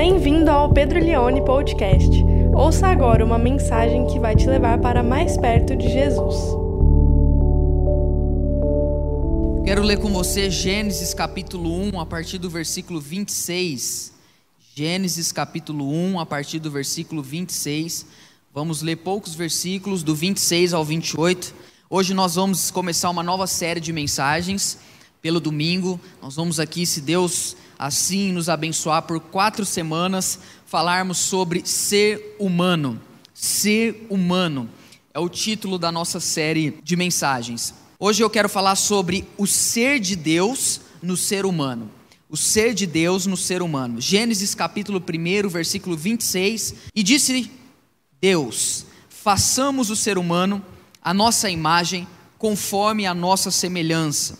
Bem-vindo ao Pedro Leone Podcast. Ouça agora uma mensagem que vai te levar para mais perto de Jesus. Quero ler com você Gênesis capítulo 1, a partir do versículo 26. Gênesis capítulo 1, a partir do versículo 26. Vamos ler poucos versículos, do 26 ao 28. Hoje nós vamos começar uma nova série de mensagens pelo domingo. Nós vamos aqui, se Deus assim nos abençoar, por quatro semanas, falarmos sobre ser humano. Ser humano é o título da nossa série de mensagens. Hoje eu quero falar sobre o ser de Deus no ser humano. O ser de Deus no ser humano. Gênesis capítulo 1, versículo 26. E disse Deus: façamos o ser humano a nossa imagem, conforme a nossa semelhança.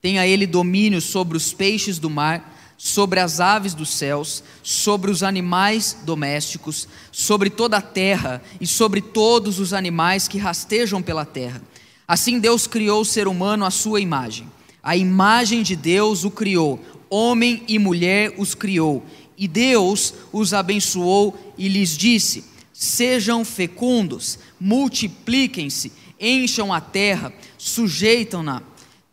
Tenha ele domínio sobre os peixes do mar sobre as aves dos céus, sobre os animais domésticos, sobre toda a terra e sobre todos os animais que rastejam pela terra. Assim Deus criou o ser humano à sua imagem. A imagem de Deus o criou, homem e mulher os criou. E Deus os abençoou e lhes disse: Sejam fecundos, multipliquem-se, encham a terra, sujeitam-na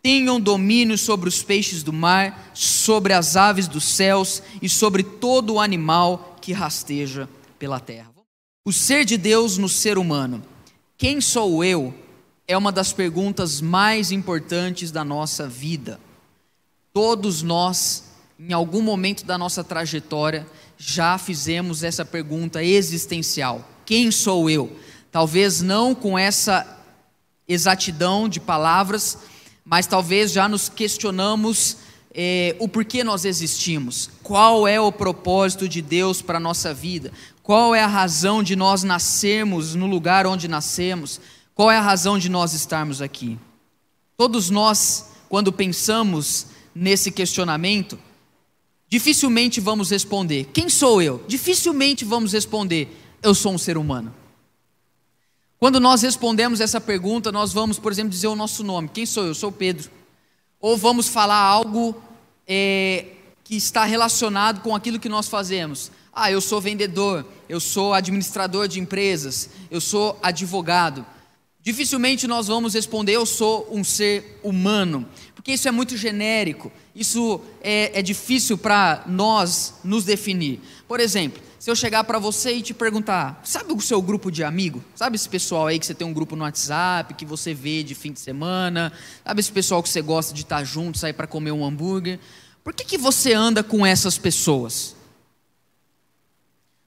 tenham domínio sobre os peixes do mar, sobre as aves dos céus e sobre todo o animal que rasteja pela terra. O ser de Deus no ser humano. Quem sou eu? É uma das perguntas mais importantes da nossa vida. Todos nós, em algum momento da nossa trajetória, já fizemos essa pergunta existencial: quem sou eu? Talvez não com essa exatidão de palavras, mas talvez já nos questionamos é, o porquê nós existimos, qual é o propósito de Deus para a nossa vida, qual é a razão de nós nascermos no lugar onde nascemos, qual é a razão de nós estarmos aqui. Todos nós, quando pensamos nesse questionamento, dificilmente vamos responder: quem sou eu? Dificilmente vamos responder: eu sou um ser humano. Quando nós respondemos essa pergunta, nós vamos, por exemplo, dizer o nosso nome. Quem sou eu? Sou Pedro. Ou vamos falar algo é, que está relacionado com aquilo que nós fazemos. Ah, eu sou vendedor, eu sou administrador de empresas, eu sou advogado. Dificilmente nós vamos responder eu sou um ser humano, porque isso é muito genérico, isso é, é difícil para nós nos definir. Por exemplo, se eu chegar para você e te perguntar, sabe o seu grupo de amigo? Sabe esse pessoal aí que você tem um grupo no WhatsApp, que você vê de fim de semana? Sabe esse pessoal que você gosta de estar junto, sair para comer um hambúrguer? Por que, que você anda com essas pessoas?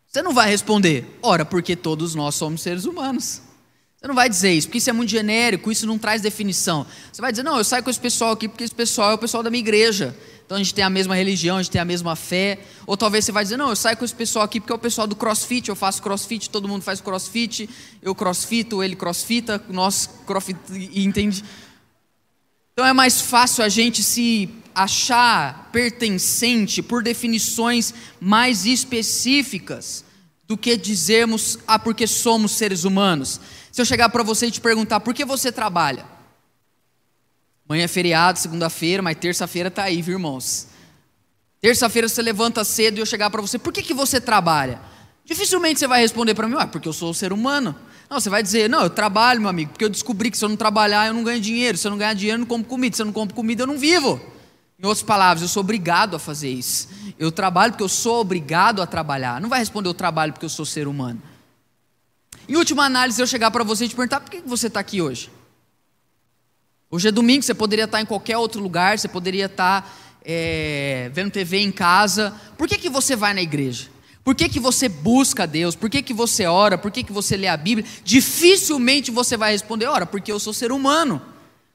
Você não vai responder, ora, porque todos nós somos seres humanos. Você não vai dizer isso, porque isso é muito genérico, isso não traz definição. Você vai dizer, não, eu saio com esse pessoal aqui porque esse pessoal é o pessoal da minha igreja. Então a gente tem a mesma religião, a gente tem a mesma fé. Ou talvez você vai dizer, não, eu saio com esse pessoal aqui porque é o pessoal do crossfit, eu faço crossfit, todo mundo faz crossfit, eu crossfito, ele crossfita, nós crossfit, entende? Então é mais fácil a gente se achar pertencente por definições mais específicas do que dizermos, ah, porque somos seres humanos. Se eu chegar para você e te perguntar, por que você trabalha? Amanhã é feriado, segunda-feira, mas terça-feira está aí, viu, irmãos? Terça-feira você levanta cedo e eu chegar para você, por que, que você trabalha? Dificilmente você vai responder para mim, ah, porque eu sou um ser humano. Não, você vai dizer, não, eu trabalho, meu amigo, porque eu descobri que se eu não trabalhar, eu não ganho dinheiro. Se eu não ganhar dinheiro, eu não compro comida. Se eu não compro comida, eu não vivo. Em outras palavras, eu sou obrigado a fazer isso. Eu trabalho porque eu sou obrigado a trabalhar. Não vai responder eu trabalho porque eu sou ser humano. Em última análise, eu chegar para você e te perguntar, por que você está aqui hoje? Hoje é domingo, você poderia estar em qualquer outro lugar, você poderia estar é, vendo TV em casa. Por que, que você vai na igreja? Por que, que você busca Deus? Por que, que você ora? Por que, que você lê a Bíblia? Dificilmente você vai responder, ora, porque eu sou ser humano.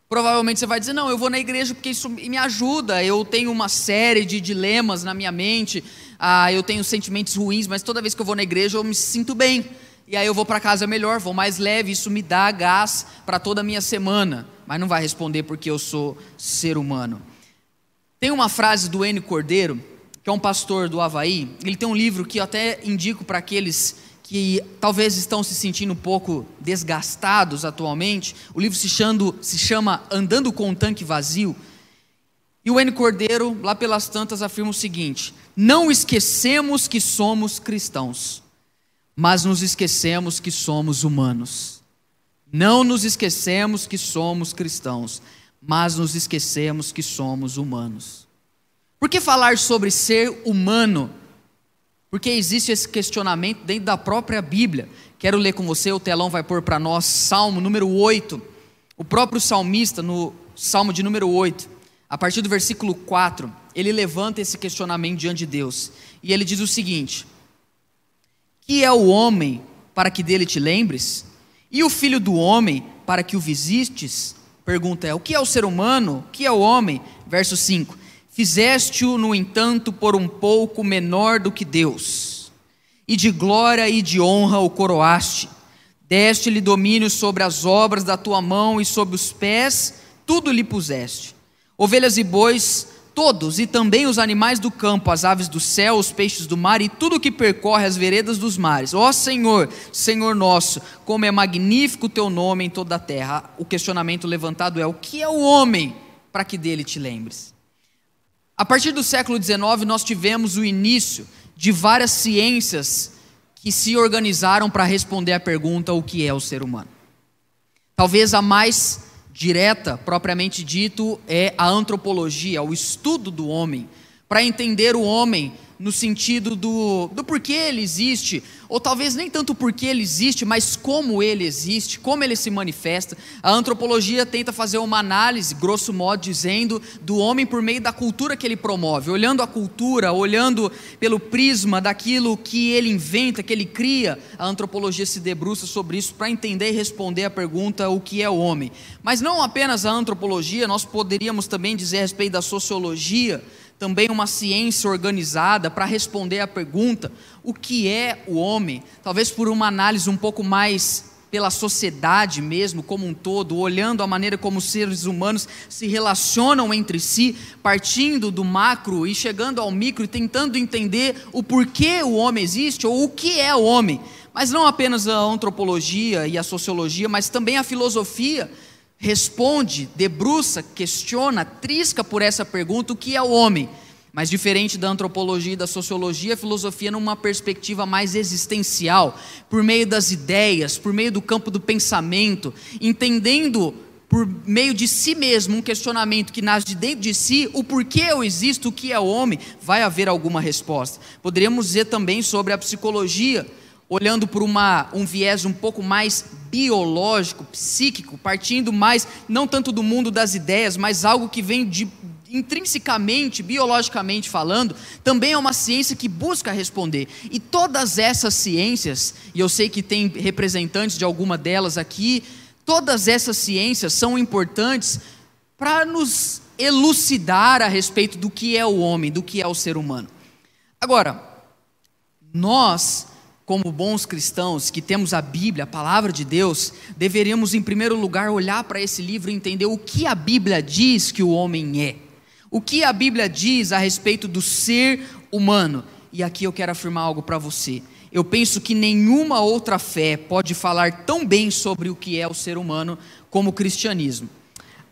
Provavelmente você vai dizer, não, eu vou na igreja porque isso me ajuda. Eu tenho uma série de dilemas na minha mente, ah, eu tenho sentimentos ruins, mas toda vez que eu vou na igreja eu me sinto bem. E aí eu vou para casa melhor, vou mais leve, isso me dá gás para toda a minha semana mas não vai responder porque eu sou ser humano. Tem uma frase do N. Cordeiro, que é um pastor do Havaí, ele tem um livro que eu até indico para aqueles que talvez estão se sentindo um pouco desgastados atualmente. O livro se chama, se chama Andando com um Tanque Vazio. E o N. Cordeiro, lá pelas tantas, afirma o seguinte: não esquecemos que somos cristãos, mas nos esquecemos que somos humanos. Não nos esquecemos que somos cristãos, mas nos esquecemos que somos humanos. Por que falar sobre ser humano? Porque existe esse questionamento dentro da própria Bíblia. Quero ler com você, o telão vai pôr para nós Salmo número 8. O próprio salmista, no Salmo de número 8, a partir do versículo 4, ele levanta esse questionamento diante de Deus. E ele diz o seguinte: Que é o homem para que dele te lembres? E o filho do homem para que o visites? Pergunta é: O que é o ser humano? O que é o homem? Verso 5: Fizeste-o, no entanto, por um pouco menor do que Deus, e de glória e de honra o coroaste. Deste-lhe domínio sobre as obras da tua mão e sobre os pés, tudo lhe puseste. Ovelhas e bois, todos, e também os animais do campo, as aves do céu, os peixes do mar e tudo que percorre as veredas dos mares. Ó Senhor, Senhor nosso, como é magnífico o teu nome em toda a terra. O questionamento levantado é: o que é o homem para que dele te lembres? A partir do século XIX, nós tivemos o início de várias ciências que se organizaram para responder à pergunta: o que é o ser humano? Talvez a mais direta, propriamente dito, é a antropologia, o estudo do homem, para entender o homem no sentido do, do porquê ele existe, ou talvez nem tanto porquê ele existe, mas como ele existe, como ele se manifesta. A antropologia tenta fazer uma análise, grosso modo dizendo, do homem por meio da cultura que ele promove, olhando a cultura, olhando pelo prisma daquilo que ele inventa, que ele cria. A antropologia se debruça sobre isso para entender e responder a pergunta: o que é o homem? Mas não apenas a antropologia, nós poderíamos também dizer a respeito da sociologia também uma ciência organizada para responder à pergunta: o que é o homem? Talvez por uma análise um pouco mais pela sociedade mesmo, como um todo, olhando a maneira como os seres humanos se relacionam entre si, partindo do macro e chegando ao micro e tentando entender o porquê o homem existe ou o que é o homem. Mas não apenas a antropologia e a sociologia, mas também a filosofia responde, debruça, questiona, trisca por essa pergunta: o que é o homem? Mas diferente da antropologia e da sociologia, a filosofia numa perspectiva mais existencial, por meio das ideias, por meio do campo do pensamento, entendendo por meio de si mesmo um questionamento que nasce de dentro de si, o porquê eu existo, o que é o homem, vai haver alguma resposta. Poderíamos dizer também sobre a psicologia, olhando por uma, um viés um pouco mais biológico, psíquico, partindo mais, não tanto do mundo das ideias, mas algo que vem de, intrinsecamente, biologicamente falando, também é uma ciência que busca responder. E todas essas ciências, e eu sei que tem representantes de alguma delas aqui, todas essas ciências são importantes para nos elucidar a respeito do que é o homem, do que é o ser humano. Agora, nós como bons cristãos que temos a Bíblia, a palavra de Deus, deveríamos em primeiro lugar olhar para esse livro e entender o que a Bíblia diz que o homem é. O que a Bíblia diz a respeito do ser humano. E aqui eu quero afirmar algo para você. Eu penso que nenhuma outra fé pode falar tão bem sobre o que é o ser humano como o cristianismo.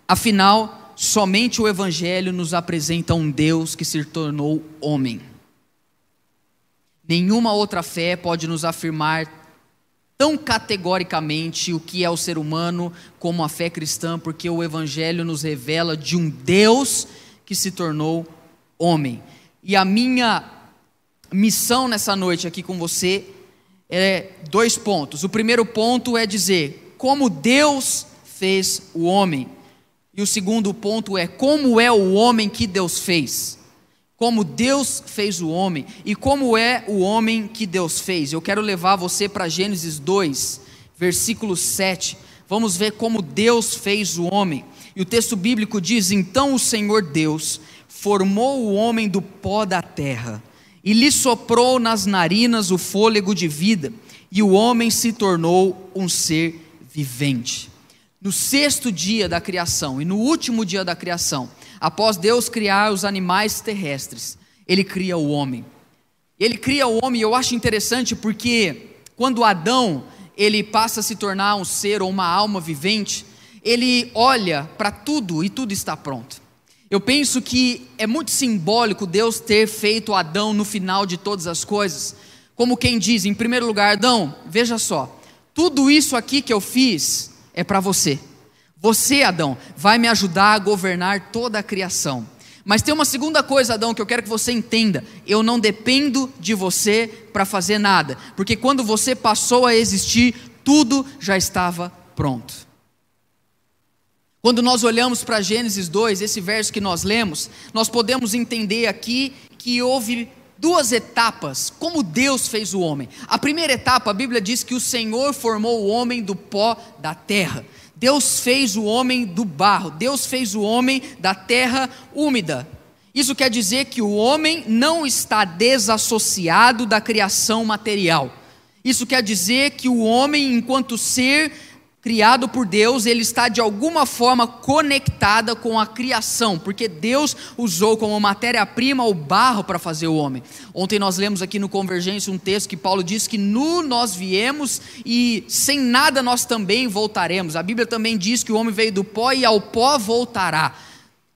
Afinal, somente o Evangelho nos apresenta um Deus que se tornou homem. Nenhuma outra fé pode nos afirmar tão categoricamente o que é o ser humano como a fé cristã, porque o Evangelho nos revela de um Deus que se tornou homem. E a minha missão nessa noite aqui com você é dois pontos. O primeiro ponto é dizer como Deus fez o homem. E o segundo ponto é como é o homem que Deus fez como Deus fez o homem e como é o homem que Deus fez. Eu quero levar você para Gênesis 2, versículo 7. Vamos ver como Deus fez o homem. E o texto bíblico diz: Então o Senhor Deus formou o homem do pó da terra e lhe soprou nas narinas o fôlego de vida, e o homem se tornou um ser vivente. No sexto dia da criação e no último dia da criação, após Deus criar os animais terrestres, ele cria o homem. Ele cria o homem, e eu acho interessante porque quando Adão ele passa a se tornar um ser ou uma alma vivente, ele olha para tudo e tudo está pronto. Eu penso que é muito simbólico Deus ter feito Adão no final de todas as coisas, como quem diz, em primeiro lugar, Adão, veja só, tudo isso aqui que eu fiz é para você. Você, Adão, vai me ajudar a governar toda a criação. Mas tem uma segunda coisa, Adão, que eu quero que você entenda: eu não dependo de você para fazer nada, porque quando você passou a existir, tudo já estava pronto. Quando nós olhamos para Gênesis 2, esse verso que nós lemos, nós podemos entender aqui que houve duas etapas, como Deus fez o homem. A primeira etapa, a Bíblia diz que o Senhor formou o homem do pó da terra. Deus fez o homem do barro, Deus fez o homem da terra úmida. Isso quer dizer que o homem não está desassociado da criação material. Isso quer dizer que o homem, enquanto ser criado por Deus, ele está de alguma forma conectada com a criação, porque Deus usou como matéria-prima o barro para fazer o homem. Ontem nós lemos aqui no Convergência um texto que Paulo diz que nu nós viemos e sem nada nós também voltaremos. A Bíblia também diz que o homem veio do pó e ao pó voltará.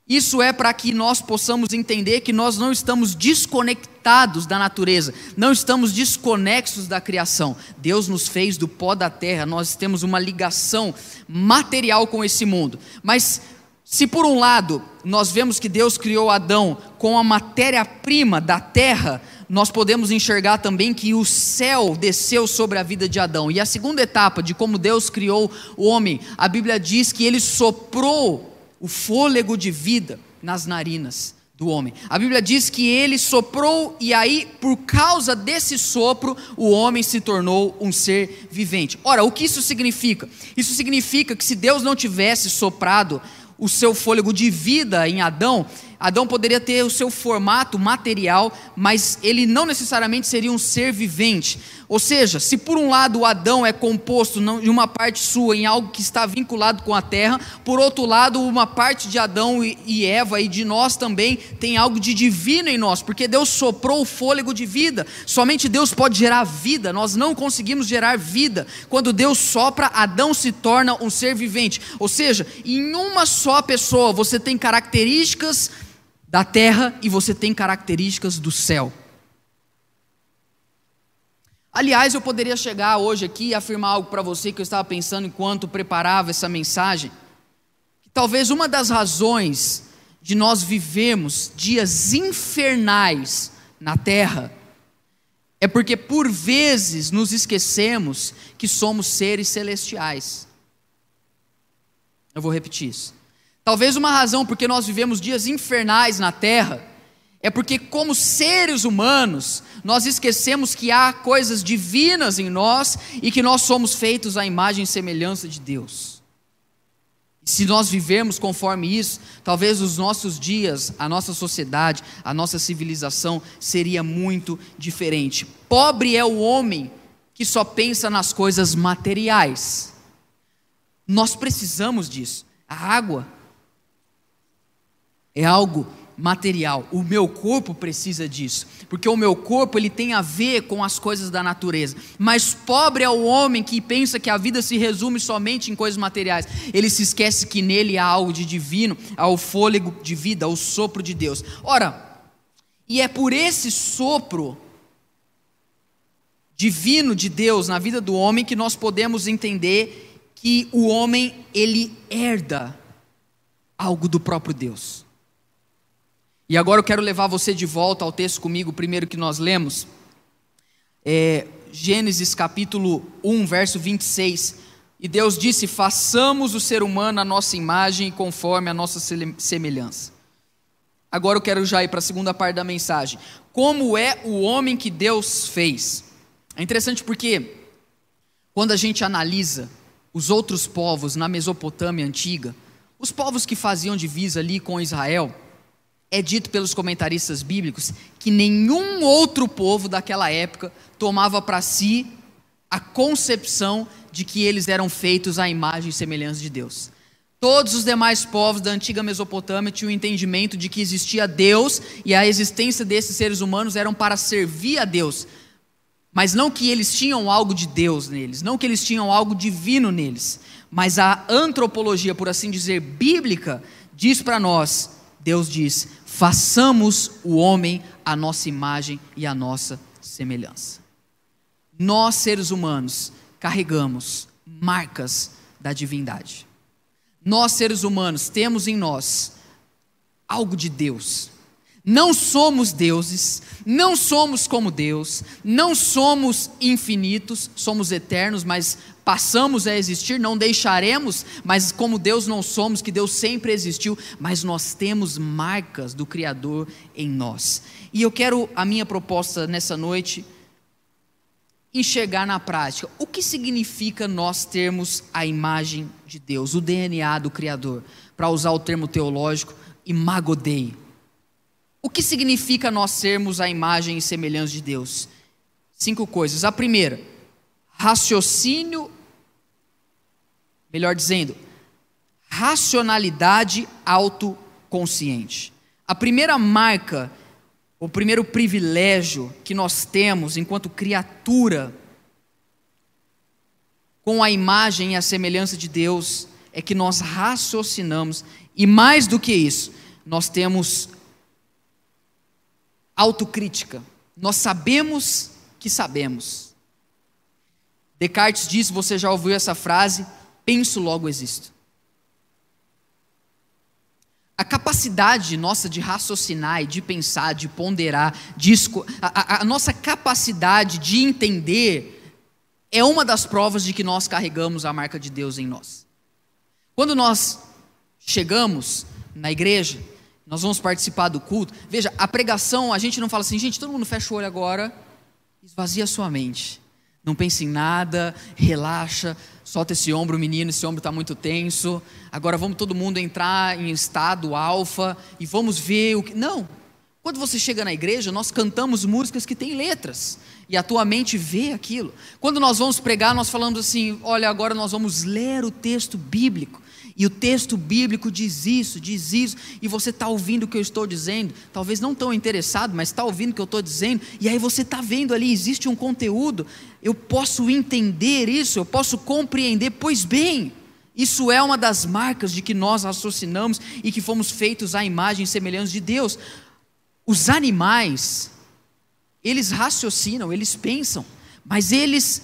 Isso é para que nós possamos entender que nós não estamos desconectados da natureza, não estamos desconexos da criação. Deus nos fez do pó da terra, nós temos uma ligação material com esse mundo. Mas se por um lado nós vemos que Deus criou Adão com a matéria-prima da terra, nós podemos enxergar também que o céu desceu sobre a vida de Adão. E a segunda etapa de como Deus criou o homem, a Bíblia diz que ele soprou o fôlego de vida nas narinas do homem. A Bíblia diz que ele soprou e aí, por causa desse sopro, o homem se tornou um ser vivente. Ora, o que isso significa? Isso significa que se Deus não tivesse soprado o seu fôlego de vida em Adão, Adão poderia ter o seu formato material, mas ele não necessariamente seria um ser vivente. Ou seja, se por um lado Adão é composto de uma parte sua em algo que está vinculado com a terra, por outro lado, uma parte de Adão e Eva e de nós também tem algo de divino em nós, porque Deus soprou o fôlego de vida. Somente Deus pode gerar vida, nós não conseguimos gerar vida. Quando Deus sopra, Adão se torna um ser vivente. Ou seja, em uma só pessoa você tem características da terra e você tem características do céu. Aliás, eu poderia chegar hoje aqui e afirmar algo para você que eu estava pensando enquanto preparava essa mensagem. Talvez uma das razões de nós vivemos dias infernais na terra é porque por vezes nos esquecemos que somos seres celestiais. Eu vou repetir isso. Talvez uma razão porque nós vivemos dias infernais na terra é porque, como seres humanos, nós esquecemos que há coisas divinas em nós e que nós somos feitos à imagem e semelhança de Deus. Se nós vivermos conforme isso, talvez os nossos dias, a nossa sociedade, a nossa civilização seria muito diferente. Pobre é o homem que só pensa nas coisas materiais. Nós precisamos disso. A água, é algo material. O meu corpo precisa disso, porque o meu corpo ele tem a ver com as coisas da natureza. Mas pobre é o homem que pensa que a vida se resume somente em coisas materiais. Ele se esquece que nele há algo de divino, há o fôlego de vida, o sopro de Deus. Ora, e é por esse sopro divino de Deus na vida do homem que nós podemos entender que o homem ele herda algo do próprio Deus. E agora eu quero levar você de volta ao texto comigo, primeiro que nós lemos. É, Gênesis capítulo 1, verso 26. E Deus disse: façamos o ser humano a nossa imagem e conforme a nossa semelhança. Agora eu quero já ir para a segunda parte da mensagem. Como é o homem que Deus fez? É interessante porque, quando a gente analisa os outros povos na Mesopotâmia antiga, os povos que faziam divisa ali com Israel, é dito pelos comentaristas bíblicos que nenhum outro povo daquela época tomava para si a concepção de que eles eram feitos à imagem e semelhança de Deus. Todos os demais povos da antiga Mesopotâmia tinham o entendimento de que existia Deus e a existência desses seres humanos eram para servir a Deus. Mas não que eles tinham algo de Deus neles, não que eles tinham algo divino neles. Mas a antropologia, por assim dizer, bíblica, diz para nós Deus diz: façamos o homem a nossa imagem e a nossa semelhança. Nós, seres humanos, carregamos marcas da divindade. Nós, seres humanos, temos em nós algo de Deus. Não somos deuses, não somos como Deus, não somos infinitos, somos eternos, mas passamos a existir, não deixaremos, mas como Deus não somos, que Deus sempre existiu, mas nós temos marcas do Criador em nós. E eu quero a minha proposta nessa noite enxergar na prática o que significa nós termos a imagem de Deus, o DNA do Criador, para usar o termo teológico, imagodei. O que significa nós sermos a imagem e semelhança de Deus? Cinco coisas. A primeira, raciocínio, melhor dizendo, racionalidade autoconsciente. A primeira marca, o primeiro privilégio que nós temos enquanto criatura com a imagem e a semelhança de Deus é que nós raciocinamos e mais do que isso, nós temos autocrítica. Nós sabemos que sabemos. Descartes disse, você já ouviu essa frase, penso logo existo. A capacidade nossa de raciocinar e de pensar, de ponderar, de a, a, a nossa capacidade de entender é uma das provas de que nós carregamos a marca de Deus em nós. Quando nós chegamos na igreja, nós vamos participar do culto. Veja, a pregação, a gente não fala assim, gente, todo mundo fecha o olho agora, esvazia sua mente. Não pense em nada, relaxa, solta esse ombro, menino, esse ombro está muito tenso. Agora vamos todo mundo entrar em estado alfa e vamos ver o que. Não! Quando você chega na igreja, nós cantamos músicas que têm letras e a tua mente vê aquilo. Quando nós vamos pregar, nós falamos assim: olha, agora nós vamos ler o texto bíblico. E o texto bíblico diz isso, diz isso, e você está ouvindo o que eu estou dizendo, talvez não tão interessado, mas está ouvindo o que eu estou dizendo, e aí você está vendo ali, existe um conteúdo, eu posso entender isso, eu posso compreender, pois bem, isso é uma das marcas de que nós raciocinamos e que fomos feitos à imagem e semelhança de Deus. Os animais, eles raciocinam, eles pensam, mas eles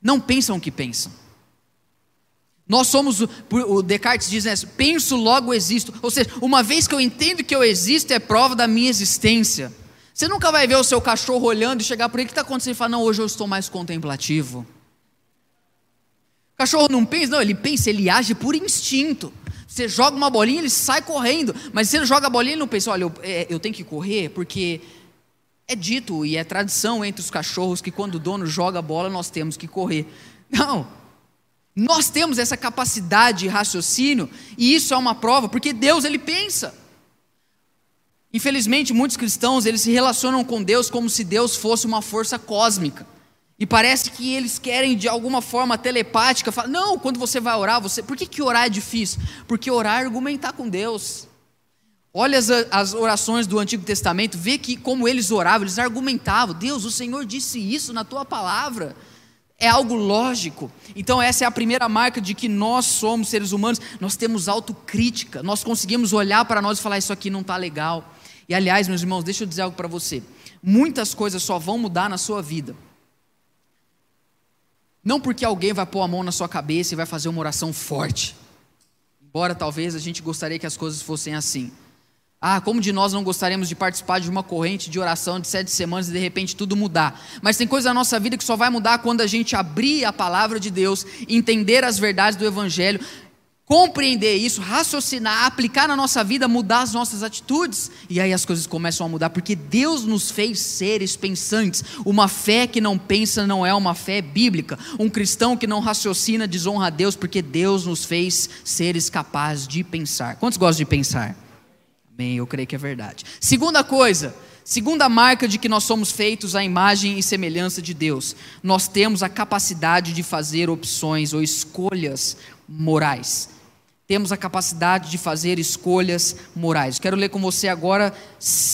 não pensam o que pensam. Nós somos, o Descartes diz, né, penso, logo existo. Ou seja, uma vez que eu entendo que eu existo, é prova da minha existência. Você nunca vai ver o seu cachorro olhando e chegar por aí, o que está acontecendo? E falar, não, hoje eu estou mais contemplativo. O cachorro não pensa, não, ele pensa, ele age por instinto. Você joga uma bolinha, ele sai correndo. Mas se ele joga a bolinha, ele não pensa, olha, eu, é, eu tenho que correr, porque é dito e é tradição entre os cachorros que quando o dono joga a bola, nós temos que correr. Não, nós temos essa capacidade de raciocínio e isso é uma prova, porque Deus ele pensa. Infelizmente, muitos cristãos eles se relacionam com Deus como se Deus fosse uma força cósmica. E parece que eles querem de alguma forma telepática falar: "Não, quando você vai orar, você, por que que orar é difícil? Porque orar é argumentar com Deus. Olha as, as orações do Antigo Testamento, vê que como eles oravam, eles argumentavam: "Deus, o Senhor disse isso na tua palavra" é algo lógico. Então, essa é a primeira marca de que nós somos seres humanos, nós temos autocrítica, nós conseguimos olhar para nós e falar: Isso aqui não está legal. E aliás, meus irmãos, deixa eu dizer algo para você: muitas coisas só vão mudar na sua vida. Não porque alguém vai pôr a mão na sua cabeça e vai fazer uma oração forte. Embora talvez a gente gostaria que as coisas fossem assim. Ah, como de nós não gostaríamos de participar de uma corrente de oração de sete semanas e de repente tudo mudar. Mas tem coisa na nossa vida que só vai mudar quando a gente abrir a palavra de Deus, entender as verdades do Evangelho, compreender isso, raciocinar, aplicar na nossa vida, mudar as nossas atitudes. E aí as coisas começam a mudar, porque Deus nos fez seres pensantes. Uma fé que não pensa não é uma fé bíblica. Um cristão que não raciocina desonra a Deus, porque Deus nos fez seres capazes de pensar. Quantos gostam de pensar? Amém, eu creio que é verdade. Segunda coisa, segunda marca de que nós somos feitos à imagem e semelhança de Deus, nós temos a capacidade de fazer opções ou escolhas morais. Temos a capacidade de fazer escolhas morais. Quero ler com você agora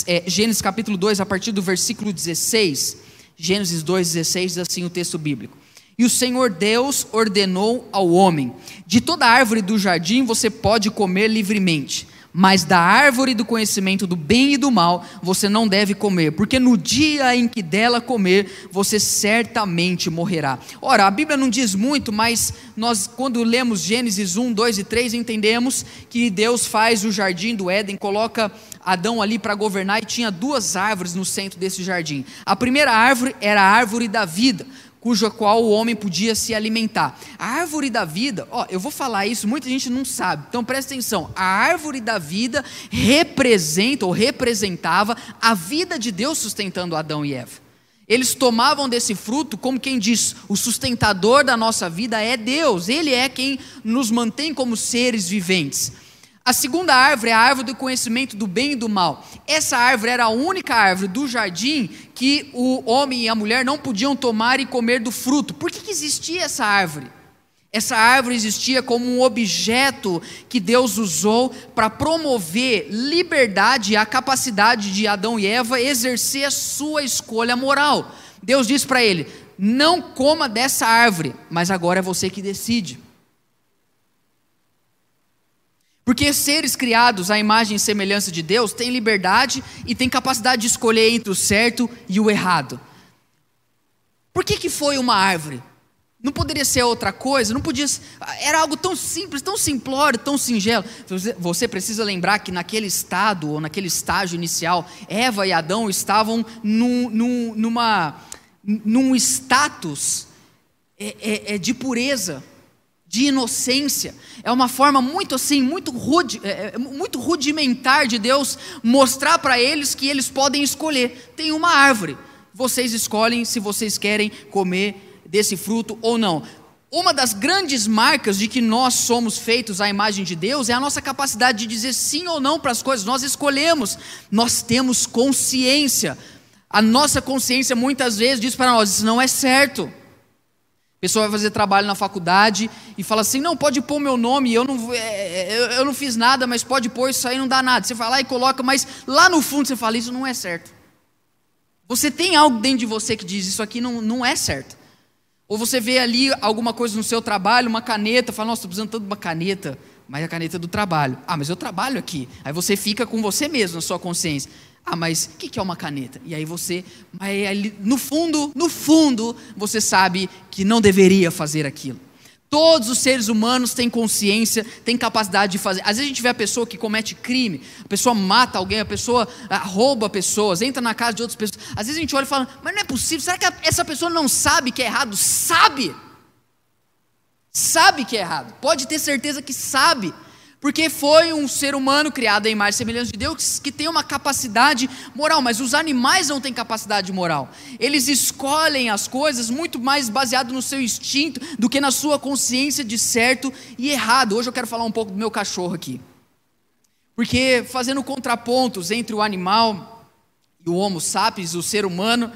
é, Gênesis capítulo 2, a partir do versículo 16. Gênesis 2, 16 diz assim o texto bíblico. E o Senhor Deus ordenou ao homem: De toda árvore do jardim você pode comer livremente mas da árvore do conhecimento do bem e do mal você não deve comer, porque no dia em que dela comer, você certamente morrerá. Ora, a Bíblia não diz muito, mas nós, quando lemos Gênesis 1, 2 e 3, entendemos que Deus faz o jardim do Éden, coloca Adão ali para governar e tinha duas árvores no centro desse jardim. A primeira árvore era a árvore da vida cuja qual o homem podia se alimentar. A árvore da vida, ó, eu vou falar isso, muita gente não sabe. Então presta atenção. A árvore da vida representa ou representava a vida de Deus sustentando Adão e Eva. Eles tomavam desse fruto como quem diz: o sustentador da nossa vida é Deus, Ele é quem nos mantém como seres viventes. A segunda árvore é a árvore do conhecimento do bem e do mal. Essa árvore era a única árvore do jardim que o homem e a mulher não podiam tomar e comer do fruto. Por que, que existia essa árvore? Essa árvore existia como um objeto que Deus usou para promover liberdade e a capacidade de Adão e Eva exercer a sua escolha moral. Deus disse para ele: Não coma dessa árvore, mas agora é você que decide. Porque seres criados à imagem e semelhança de Deus têm liberdade e têm capacidade de escolher entre o certo e o errado. Por que, que foi uma árvore? Não poderia ser outra coisa, não podia. Era algo tão simples, tão simplório, tão singelo. Você precisa lembrar que naquele estado, ou naquele estágio inicial, Eva e Adão estavam num, num, numa, num status é, é, é de pureza de inocência. É uma forma muito assim, muito, rude, é, é, muito rudimentar de Deus mostrar para eles que eles podem escolher. Tem uma árvore. Vocês escolhem se vocês querem comer desse fruto ou não. Uma das grandes marcas de que nós somos feitos à imagem de Deus é a nossa capacidade de dizer sim ou não para as coisas. Nós escolhemos, nós temos consciência. A nossa consciência muitas vezes diz para nós: isso não é certo. A pessoa vai fazer trabalho na faculdade e fala assim: não, pode pôr meu nome, eu não, é, é, eu não fiz nada, mas pode pôr, isso aí não dá nada. Você vai lá e coloca, mas lá no fundo você fala: isso não é certo. Você tem algo dentro de você que diz: isso aqui não, não é certo. Ou você vê ali alguma coisa no seu trabalho, uma caneta, fala: nossa, estou precisando tanto de uma caneta, mas a caneta é do trabalho. Ah, mas eu trabalho aqui. Aí você fica com você mesmo, na sua consciência. Ah, mas o que é uma caneta? E aí você, no fundo, no fundo, você sabe que não deveria fazer aquilo. Todos os seres humanos têm consciência, têm capacidade de fazer. Às vezes a gente vê a pessoa que comete crime, a pessoa mata alguém, a pessoa ah, rouba pessoas, entra na casa de outras pessoas. Às vezes a gente olha e fala, mas não é possível, será que essa pessoa não sabe que é errado? Sabe! Sabe que é errado, pode ter certeza que sabe. Porque foi um ser humano criado em imagem e semelhança de Deus que tem uma capacidade moral, mas os animais não têm capacidade moral. Eles escolhem as coisas muito mais baseado no seu instinto do que na sua consciência de certo e errado. Hoje eu quero falar um pouco do meu cachorro aqui. Porque fazendo contrapontos entre o animal e o Homo sapiens, o ser humano,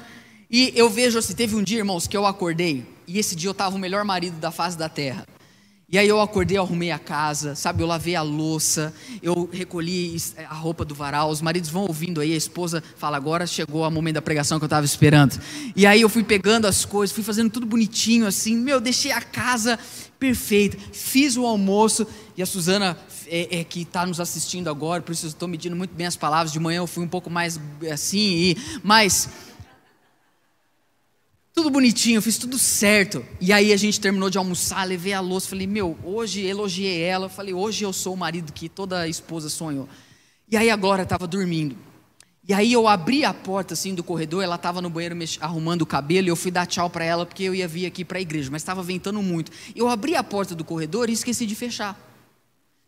e eu vejo assim, teve um dia, irmãos, que eu acordei, e esse dia eu estava o melhor marido da face da terra. E aí eu acordei, arrumei a casa, sabe? Eu lavei a louça, eu recolhi a roupa do varal. Os maridos vão ouvindo aí, a esposa fala: agora chegou o momento da pregação que eu estava esperando. E aí eu fui pegando as coisas, fui fazendo tudo bonitinho assim. Meu, deixei a casa perfeita, fiz o almoço. E a Suzana, é, é, que está nos assistindo agora, por isso estou medindo muito bem as palavras. De manhã eu fui um pouco mais assim, e, mas tudo bonitinho, fiz tudo certo. E aí a gente terminou de almoçar, levei a louça, falei, meu, hoje elogiei ela, falei, hoje eu sou o marido que toda esposa sonhou. E aí agora estava dormindo. E aí eu abri a porta assim do corredor, ela estava no banheiro arrumando o cabelo, e eu fui dar tchau para ela porque eu ia vir aqui para a igreja, mas estava ventando muito. Eu abri a porta do corredor e esqueci de fechar.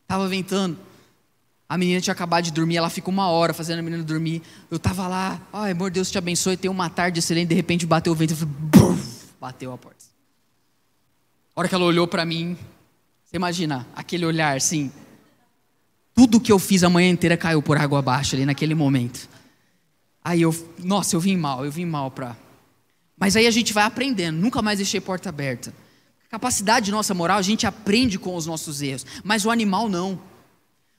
Estava ventando. A menina tinha acabado de dormir, ela fica uma hora fazendo a menina dormir. Eu estava lá, ai, amor, Deus te abençoe, tem uma tarde excelente, de repente bateu o vento bateu a porta. A hora que ela olhou para mim, você imagina, aquele olhar assim, tudo que eu fiz a manhã inteira caiu por água abaixo ali naquele momento. Aí eu, nossa, eu vim mal, eu vim mal para. Mas aí a gente vai aprendendo, nunca mais deixei porta aberta. capacidade nossa moral, a gente aprende com os nossos erros, mas o animal não.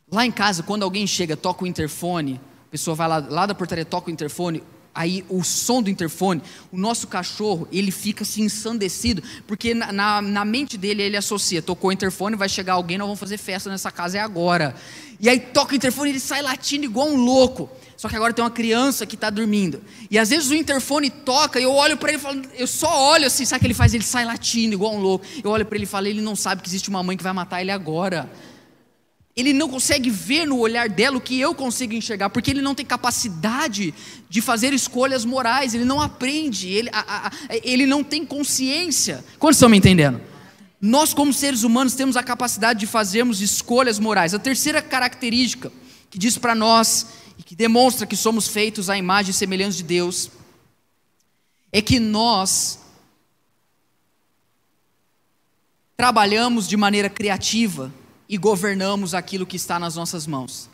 Lá em casa, quando alguém chega, toca o interfone, a pessoa vai lá, lá da portaria, toca o interfone, aí o som do interfone, o nosso cachorro, ele fica assim ensandecido, porque na, na, na, mente dele ele associa, tocou o interfone, vai chegar alguém, nós vamos fazer festa nessa casa, é agora. E aí toca o interfone, ele sai latindo igual um louco. Só que agora tem uma criança que está dormindo. E às vezes o interfone toca e eu olho para ele e falo, eu só olho assim, sabe o que ele faz? Ele sai latindo igual um louco. Eu olho para ele e falo, ele não sabe que existe uma mãe que vai matar ele agora ele não consegue ver no olhar dela o que eu consigo enxergar, porque ele não tem capacidade de fazer escolhas morais, ele não aprende, ele, a, a, ele não tem consciência. Quantos estão me entendendo? Nós, como seres humanos, temos a capacidade de fazermos escolhas morais. A terceira característica que diz para nós e que demonstra que somos feitos à imagem e semelhança de Deus é que nós trabalhamos de maneira criativa e governamos aquilo que está nas nossas mãos.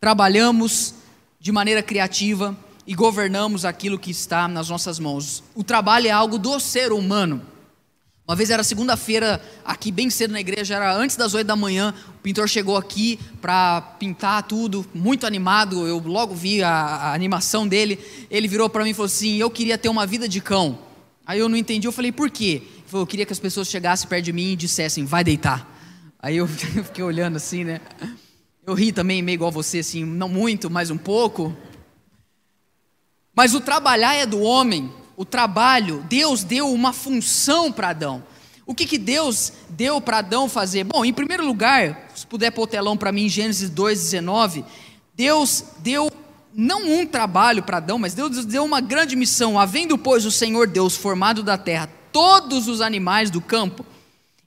Trabalhamos de maneira criativa e governamos aquilo que está nas nossas mãos. O trabalho é algo do ser humano. Uma vez era segunda-feira, aqui bem cedo na igreja, era antes das oito da manhã. O pintor chegou aqui para pintar tudo, muito animado. Eu logo vi a, a animação dele. Ele virou para mim e falou assim: Eu queria ter uma vida de cão. Aí eu não entendi, eu falei: Por quê? Eu queria que as pessoas chegassem perto de mim e dissessem, vai deitar. Aí eu fiquei olhando assim, né? Eu ri também, meio igual você, assim, não muito, mas um pouco. Mas o trabalhar é do homem, o trabalho, Deus deu uma função para Adão. O que, que Deus deu para Adão fazer? Bom, em primeiro lugar, se puder pôr o telão para mim, Gênesis 2,19, Deus deu não um trabalho para Adão, mas Deus deu uma grande missão. Havendo, pois, o Senhor Deus formado da terra todos os animais do campo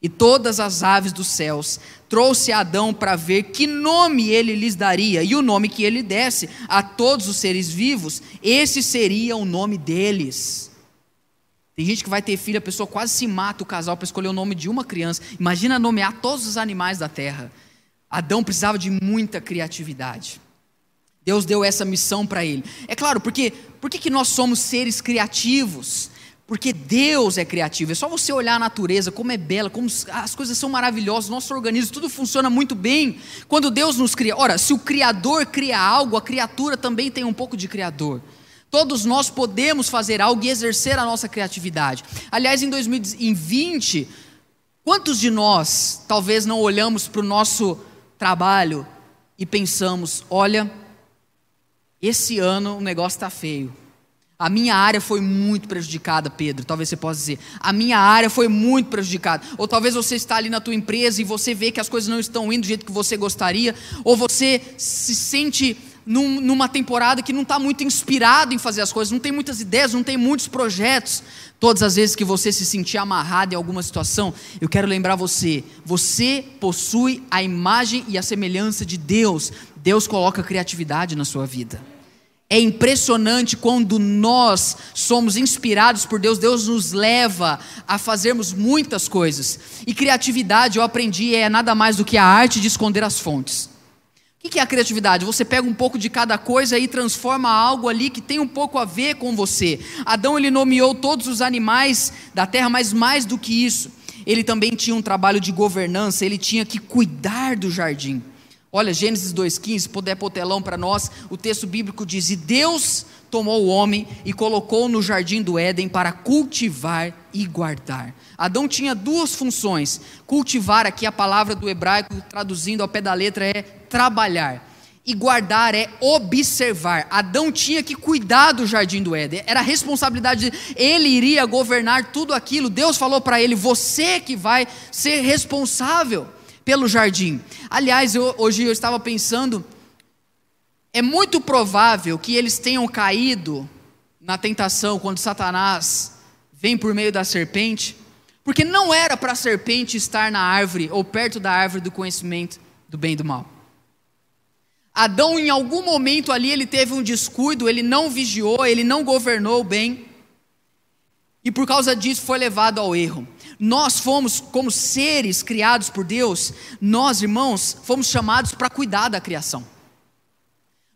e todas as aves dos céus, trouxe Adão para ver que nome ele lhes daria, e o nome que ele desse a todos os seres vivos, esse seria o nome deles. Tem gente que vai ter filho, a pessoa quase se mata o casal para escolher o nome de uma criança. Imagina nomear todos os animais da terra. Adão precisava de muita criatividade. Deus deu essa missão para ele. É claro, porque por que nós somos seres criativos? Porque Deus é criativo. É só você olhar a natureza, como é bela, como as coisas são maravilhosas, nosso organismo, tudo funciona muito bem. Quando Deus nos cria. Ora, se o Criador cria algo, a criatura também tem um pouco de Criador. Todos nós podemos fazer algo e exercer a nossa criatividade. Aliás, em 2020, quantos de nós talvez não olhamos para o nosso trabalho e pensamos: olha, esse ano o negócio está feio. A minha área foi muito prejudicada, Pedro. Talvez você possa dizer. A minha área foi muito prejudicada. Ou talvez você está ali na tua empresa e você vê que as coisas não estão indo do jeito que você gostaria. Ou você se sente num, numa temporada que não está muito inspirado em fazer as coisas, não tem muitas ideias, não tem muitos projetos. Todas as vezes que você se sentir amarrado em alguma situação, eu quero lembrar você: você possui a imagem e a semelhança de Deus. Deus coloca criatividade na sua vida. É impressionante quando nós somos inspirados por Deus, Deus nos leva a fazermos muitas coisas. E criatividade, eu aprendi, é nada mais do que a arte de esconder as fontes. O que é a criatividade? Você pega um pouco de cada coisa e transforma algo ali que tem um pouco a ver com você. Adão ele nomeou todos os animais da terra, mas mais do que isso, ele também tinha um trabalho de governança, ele tinha que cuidar do jardim. Olha, Gênesis 2,15, se puder pôr para nós, o texto bíblico diz: E Deus tomou o homem e colocou no jardim do Éden para cultivar e guardar. Adão tinha duas funções. Cultivar, aqui a palavra do hebraico, traduzindo ao pé da letra, é trabalhar. E guardar é observar. Adão tinha que cuidar do jardim do Éden. Era a responsabilidade dele. Ele iria governar tudo aquilo. Deus falou para ele: Você que vai ser responsável pelo jardim. Aliás, eu, hoje eu estava pensando, é muito provável que eles tenham caído na tentação quando Satanás vem por meio da serpente, porque não era para a serpente estar na árvore ou perto da árvore do conhecimento do bem e do mal. Adão, em algum momento ali, ele teve um descuido, ele não vigiou, ele não governou bem, e por causa disso foi levado ao erro. Nós fomos, como seres criados por Deus, nós, irmãos, fomos chamados para cuidar da criação.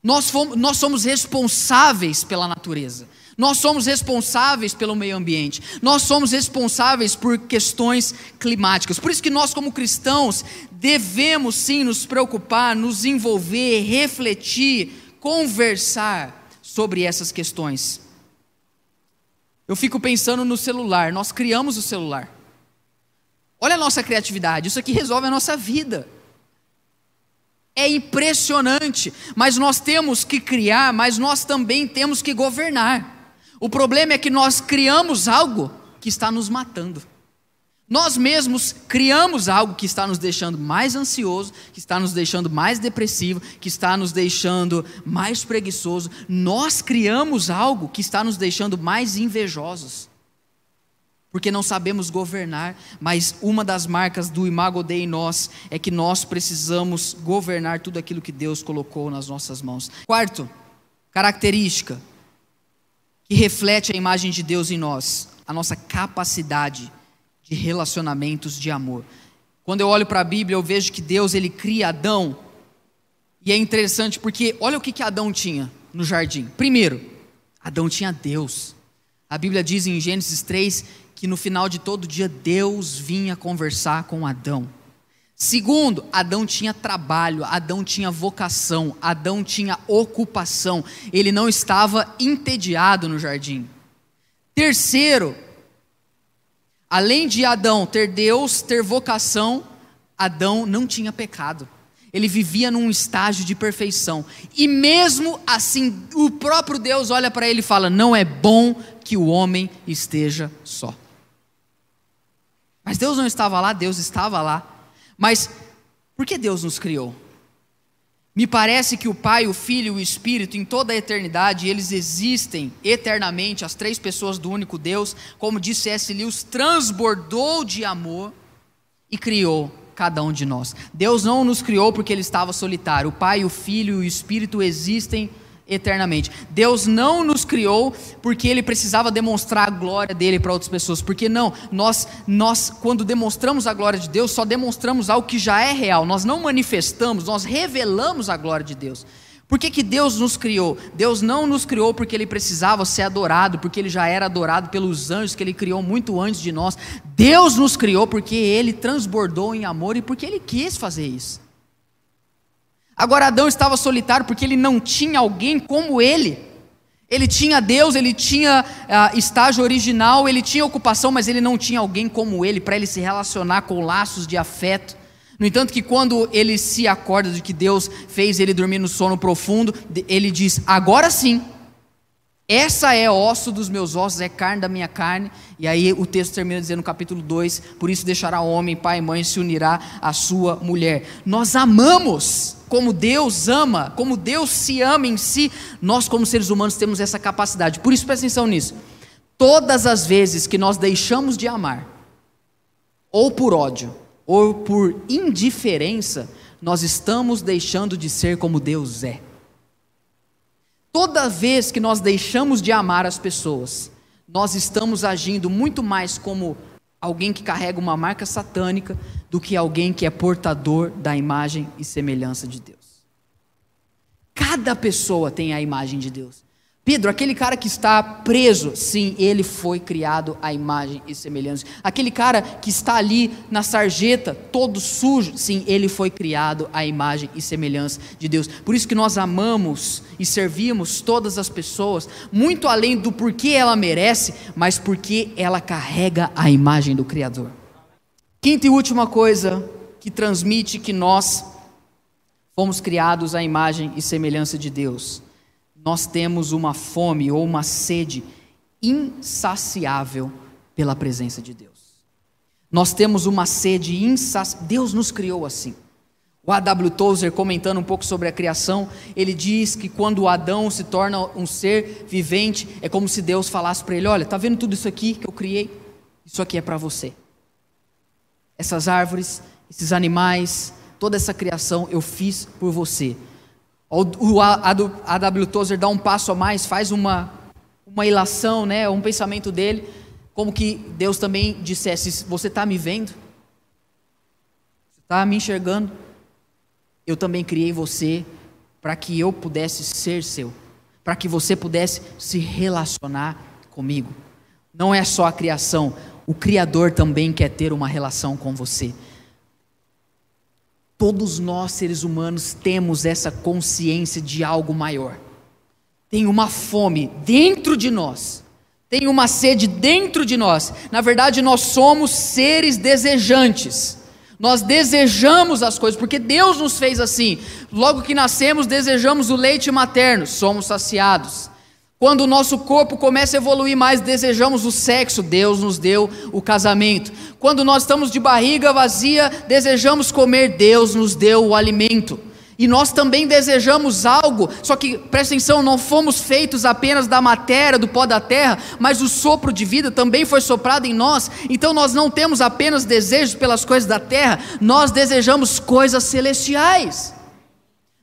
Nós, fomos, nós somos responsáveis pela natureza. Nós somos responsáveis pelo meio ambiente. Nós somos responsáveis por questões climáticas. Por isso que nós, como cristãos, devemos sim nos preocupar, nos envolver, refletir conversar sobre essas questões. Eu fico pensando no celular, nós criamos o celular. Olha a nossa criatividade, isso aqui resolve a nossa vida. É impressionante, mas nós temos que criar, mas nós também temos que governar. O problema é que nós criamos algo que está nos matando. Nós mesmos criamos algo que está nos deixando mais ansioso, que está nos deixando mais depressivo, que está nos deixando mais preguiçoso. Nós criamos algo que está nos deixando mais invejosos. Porque não sabemos governar, mas uma das marcas do Imago Dei em nós é que nós precisamos governar tudo aquilo que Deus colocou nas nossas mãos. Quarto, característica que reflete a imagem de Deus em nós, a nossa capacidade de relacionamentos de amor. Quando eu olho para a Bíblia, eu vejo que Deus ele cria Adão. E é interessante porque olha o que, que Adão tinha no jardim. Primeiro, Adão tinha Deus. A Bíblia diz em Gênesis 3 que no final de todo dia Deus vinha conversar com Adão. Segundo, Adão tinha trabalho, Adão tinha vocação, Adão tinha ocupação, ele não estava entediado no jardim. Terceiro, Além de Adão ter Deus, ter vocação, Adão não tinha pecado. Ele vivia num estágio de perfeição. E mesmo assim, o próprio Deus olha para ele e fala: Não é bom que o homem esteja só. Mas Deus não estava lá, Deus estava lá. Mas por que Deus nos criou? Me parece que o Pai, o Filho e o Espírito, em toda a eternidade, eles existem eternamente, as três pessoas do único Deus, como disse S. Lewis, transbordou de amor e criou cada um de nós. Deus não nos criou porque ele estava solitário. O Pai, o Filho e o Espírito existem eternamente. Deus não nos criou porque ele precisava demonstrar a glória dele para outras pessoas. Porque não, nós nós quando demonstramos a glória de Deus, só demonstramos algo que já é real. Nós não manifestamos, nós revelamos a glória de Deus. Por que, que Deus nos criou? Deus não nos criou porque Ele precisava ser adorado, porque Ele já era adorado pelos anjos que Ele criou muito antes de nós. Deus nos criou porque Ele transbordou em amor e porque Ele quis fazer isso. Agora Adão estava solitário porque ele não tinha alguém como ele. Ele tinha Deus, ele tinha uh, estágio original, ele tinha ocupação, mas ele não tinha alguém como ele para ele se relacionar com laços de afeto. No entanto, que quando ele se acorda de que Deus fez ele dormir no sono profundo, ele diz: Agora sim, essa é osso dos meus ossos, é carne da minha carne. E aí o texto termina dizendo no capítulo 2: Por isso deixará homem, pai e mãe, se unirá à sua mulher. Nós amamos como Deus ama, como Deus se ama em si. Nós, como seres humanos, temos essa capacidade. Por isso, presta atenção nisso. Todas as vezes que nós deixamos de amar, ou por ódio, ou por indiferença, nós estamos deixando de ser como Deus é. Toda vez que nós deixamos de amar as pessoas, nós estamos agindo muito mais como alguém que carrega uma marca satânica do que alguém que é portador da imagem e semelhança de Deus. Cada pessoa tem a imagem de Deus. Pedro, aquele cara que está preso, sim, ele foi criado à imagem e semelhança. Aquele cara que está ali na sarjeta, todo sujo, sim, ele foi criado à imagem e semelhança de Deus. Por isso que nós amamos e servimos todas as pessoas, muito além do porquê ela merece, mas porque ela carrega a imagem do Criador. Quinta e última coisa que transmite que nós fomos criados à imagem e semelhança de Deus nós temos uma fome ou uma sede insaciável pela presença de Deus. Nós temos uma sede insaciável. Deus nos criou assim. O A.W. Tozer, comentando um pouco sobre a criação, ele diz que quando Adão se torna um ser vivente, é como se Deus falasse para ele: Olha, está vendo tudo isso aqui que eu criei? Isso aqui é para você. Essas árvores, esses animais, toda essa criação eu fiz por você. O A.W. Tozer dá um passo a mais, faz uma, uma ilação, né, um pensamento dele, como que Deus também dissesse: Você está me vendo? Você está me enxergando? Eu também criei você para que eu pudesse ser seu, para que você pudesse se relacionar comigo. Não é só a criação, o Criador também quer ter uma relação com você. Todos nós, seres humanos, temos essa consciência de algo maior. Tem uma fome dentro de nós, tem uma sede dentro de nós. Na verdade, nós somos seres desejantes. Nós desejamos as coisas, porque Deus nos fez assim. Logo que nascemos, desejamos o leite materno, somos saciados. Quando o nosso corpo começa a evoluir mais, desejamos o sexo, Deus nos deu o casamento. Quando nós estamos de barriga vazia, desejamos comer, Deus nos deu o alimento. E nós também desejamos algo, só que presta atenção, não fomos feitos apenas da matéria, do pó da terra, mas o sopro de vida também foi soprado em nós. Então nós não temos apenas desejos pelas coisas da terra, nós desejamos coisas celestiais.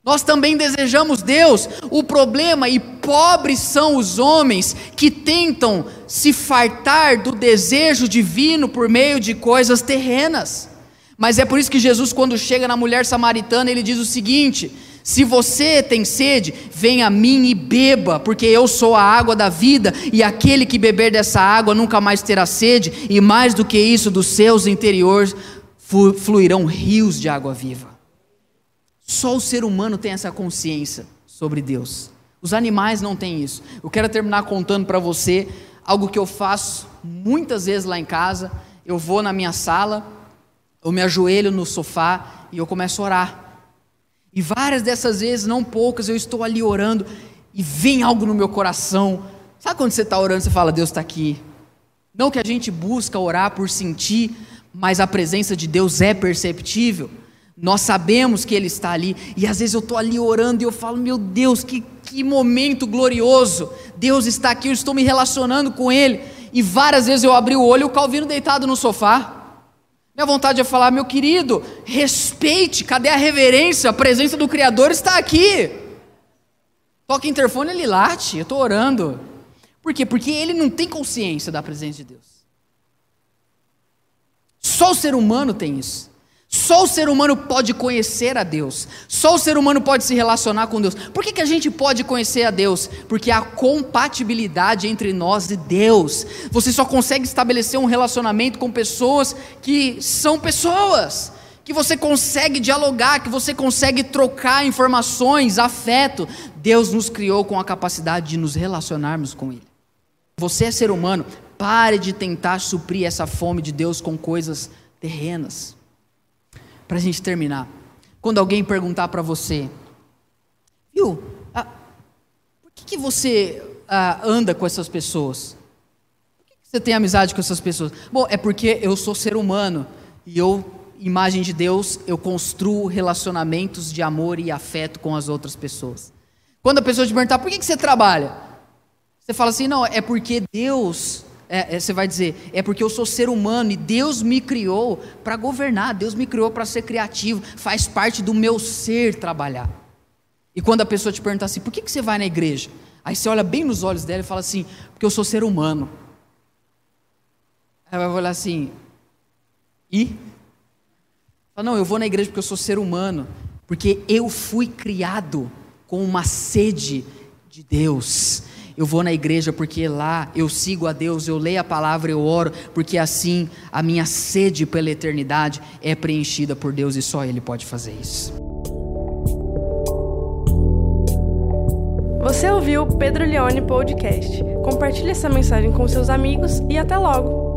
Nós também desejamos Deus. O problema e pobres são os homens que tentam se fartar do desejo divino por meio de coisas terrenas. Mas é por isso que Jesus, quando chega na mulher samaritana, ele diz o seguinte: se você tem sede, venha a mim e beba, porque eu sou a água da vida, e aquele que beber dessa água nunca mais terá sede, e mais do que isso, dos seus interiores fluirão rios de água viva. Só o ser humano tem essa consciência sobre Deus. Os animais não têm isso. Eu quero terminar contando para você algo que eu faço muitas vezes lá em casa. Eu vou na minha sala, eu me ajoelho no sofá e eu começo a orar. E várias dessas vezes, não poucas, eu estou ali orando e vem algo no meu coração. Sabe quando você está orando, você fala, Deus está aqui. Não que a gente busca orar por sentir, mas a presença de Deus é perceptível. Nós sabemos que Ele está ali, e às vezes eu estou ali orando e eu falo, meu Deus, que, que momento glorioso! Deus está aqui, eu estou me relacionando com Ele. E várias vezes eu abri o olho e o Calvino deitado no sofá. Minha vontade é falar, meu querido, respeite, cadê a reverência? A presença do Criador está aqui. Toca interfone, ele late, eu estou orando. Por quê? Porque ele não tem consciência da presença de Deus. Só o ser humano tem isso. Só o ser humano pode conhecer a Deus. Só o ser humano pode se relacionar com Deus. Por que, que a gente pode conhecer a Deus? Porque há compatibilidade entre nós e Deus. Você só consegue estabelecer um relacionamento com pessoas que são pessoas. Que você consegue dialogar, que você consegue trocar informações, afeto. Deus nos criou com a capacidade de nos relacionarmos com Ele. Você é ser humano, pare de tentar suprir essa fome de Deus com coisas terrenas para a gente terminar. Quando alguém perguntar para você, viu, ah, por que, que você ah, anda com essas pessoas? Por que, que você tem amizade com essas pessoas? Bom, é porque eu sou ser humano e eu, imagem de Deus, eu construo relacionamentos de amor e afeto com as outras pessoas. Quando a pessoa te perguntar, por que, que você trabalha? Você fala assim, não, é porque Deus é, é, você vai dizer, é porque eu sou ser humano e Deus me criou para governar, Deus me criou para ser criativo, faz parte do meu ser trabalhar. E quando a pessoa te pergunta assim, por que, que você vai na igreja? Aí você olha bem nos olhos dela e fala assim, porque eu sou ser humano. Ela vai olhar assim, e? Fala, não, eu vou na igreja porque eu sou ser humano, porque eu fui criado com uma sede de Deus eu vou na igreja porque lá eu sigo a Deus, eu leio a palavra, eu oro, porque assim a minha sede pela eternidade é preenchida por Deus e só Ele pode fazer isso. Você ouviu o Pedro Leone Podcast. Compartilhe essa mensagem com seus amigos e até logo!